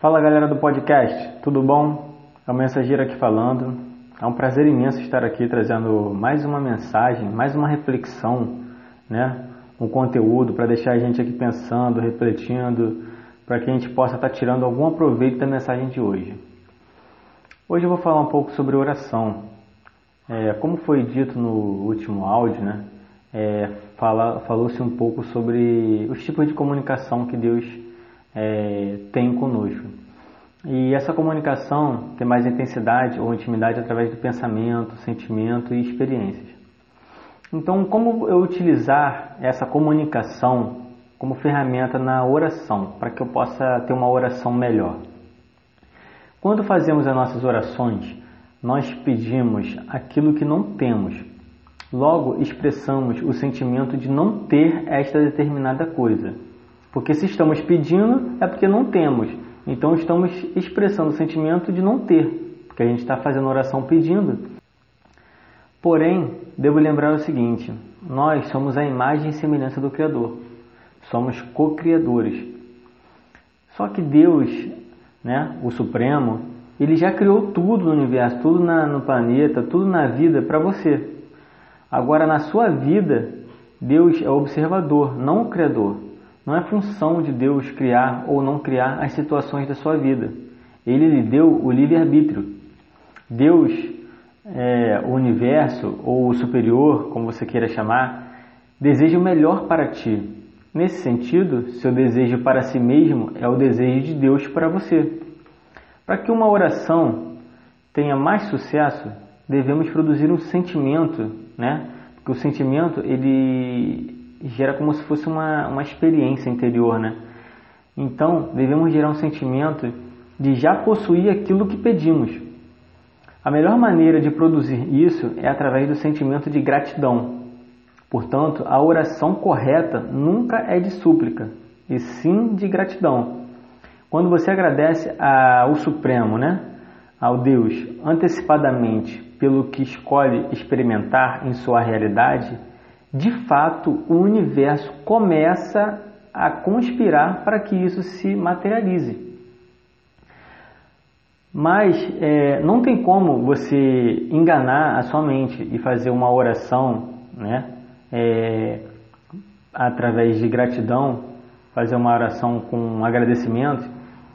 Fala galera do podcast, tudo bom? É o Mensageiro aqui falando. É um prazer imenso estar aqui trazendo mais uma mensagem, mais uma reflexão, né? Um conteúdo para deixar a gente aqui pensando, refletindo, para que a gente possa estar tirando algum proveito da mensagem de hoje. Hoje eu vou falar um pouco sobre oração. É, como foi dito no último áudio, né? É, fala, falou-se um pouco sobre os tipos de comunicação que Deus é, tem conosco. E essa comunicação tem mais intensidade ou intimidade através do pensamento, sentimento e experiências. Então, como eu utilizar essa comunicação como ferramenta na oração, para que eu possa ter uma oração melhor? Quando fazemos as nossas orações, nós pedimos aquilo que não temos. Logo, expressamos o sentimento de não ter esta determinada coisa. Porque se estamos pedindo, é porque não temos. Então, estamos expressando o sentimento de não ter, porque a gente está fazendo oração pedindo. Porém, devo lembrar o seguinte: nós somos a imagem e semelhança do Criador. Somos co-criadores. Só que Deus, né, o Supremo, ele já criou tudo no universo, tudo na, no planeta, tudo na vida para você. Agora, na sua vida, Deus é o observador, não o criador. Não é função de Deus criar ou não criar as situações da sua vida. Ele lhe deu o livre-arbítrio. Deus, é, o universo ou o superior, como você queira chamar, deseja o melhor para ti. Nesse sentido, seu desejo para si mesmo é o desejo de Deus para você. Para que uma oração tenha mais sucesso, devemos produzir um sentimento, né? Porque o sentimento ele gera como se fosse uma, uma experiência interior, né? Então, devemos gerar um sentimento de já possuir aquilo que pedimos. A melhor maneira de produzir isso é através do sentimento de gratidão. Portanto, a oração correta nunca é de súplica, e sim de gratidão. Quando você agradece ao Supremo, né, ao Deus, antecipadamente pelo que escolhe experimentar em sua realidade, de fato o universo começa a conspirar para que isso se materialize. Mas é, não tem como você enganar a sua mente e fazer uma oração né, é, através de gratidão, fazer uma oração com agradecimento,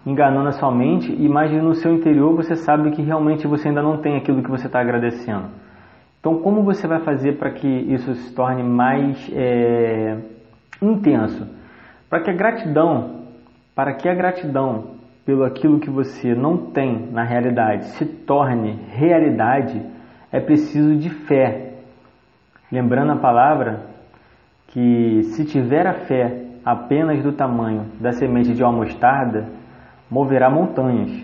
enganando a sua mente e mas no seu interior você sabe que realmente você ainda não tem aquilo que você está agradecendo. Então, como você vai fazer para que isso se torne mais é, intenso? Para que a gratidão, para que a gratidão pelo aquilo que você não tem na realidade se torne realidade, é preciso de fé. Lembrando a palavra que se tiver a fé apenas do tamanho da semente de uma mostarda, moverá montanhas.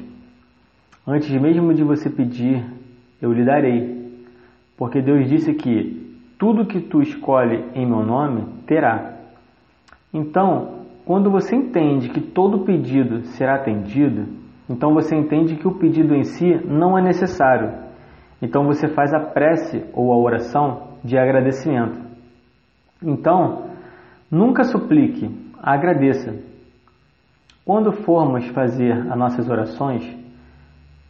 Antes mesmo de você pedir, eu lhe darei porque Deus disse que tudo que tu escolhe em meu nome terá. Então, quando você entende que todo pedido será atendido, então você entende que o pedido em si não é necessário. Então você faz a prece ou a oração de agradecimento. Então, nunca suplique, agradeça. Quando formos fazer as nossas orações,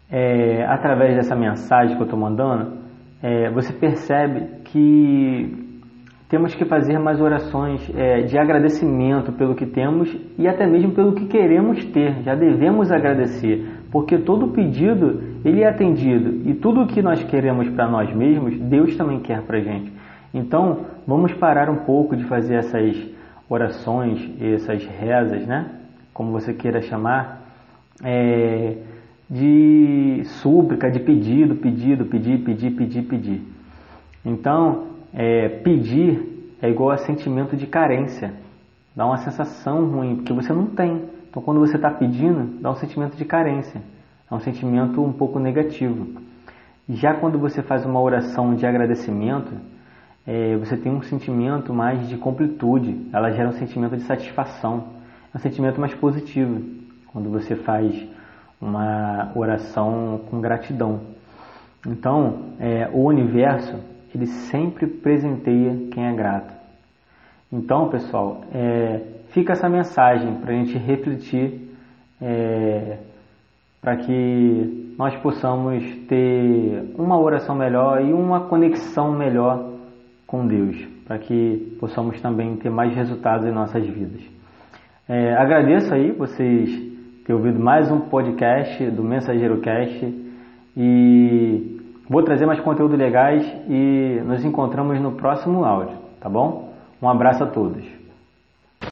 é, através dessa mensagem que eu estou mandando, é, você percebe que temos que fazer mais orações é, de agradecimento pelo que temos e até mesmo pelo que queremos ter. Já devemos agradecer, porque todo pedido ele é atendido e tudo o que nós queremos para nós mesmos, Deus também quer para a gente. Então, vamos parar um pouco de fazer essas orações, essas rezas, né? Como você queira chamar, é, de súplica, de pedido, pedido, pedir, pedir, pedir, pedir. Então, é, pedir é igual a sentimento de carência. Dá uma sensação ruim, porque você não tem. Então, quando você está pedindo, dá um sentimento de carência. É um sentimento um pouco negativo. Já quando você faz uma oração de agradecimento, é, você tem um sentimento mais de completude. Ela gera um sentimento de satisfação. É um sentimento mais positivo. Quando você faz uma oração com gratidão. Então, é, o universo ele sempre presenteia quem é grato. Então, pessoal, é, fica essa mensagem para a gente refletir é, para que nós possamos ter uma oração melhor e uma conexão melhor com Deus, para que possamos também ter mais resultados em nossas vidas. É, agradeço aí vocês terem ouvido mais um podcast do Mensageiro Cast e vou trazer mais conteúdo legais e nos encontramos no próximo áudio, tá bom? Um abraço a todos.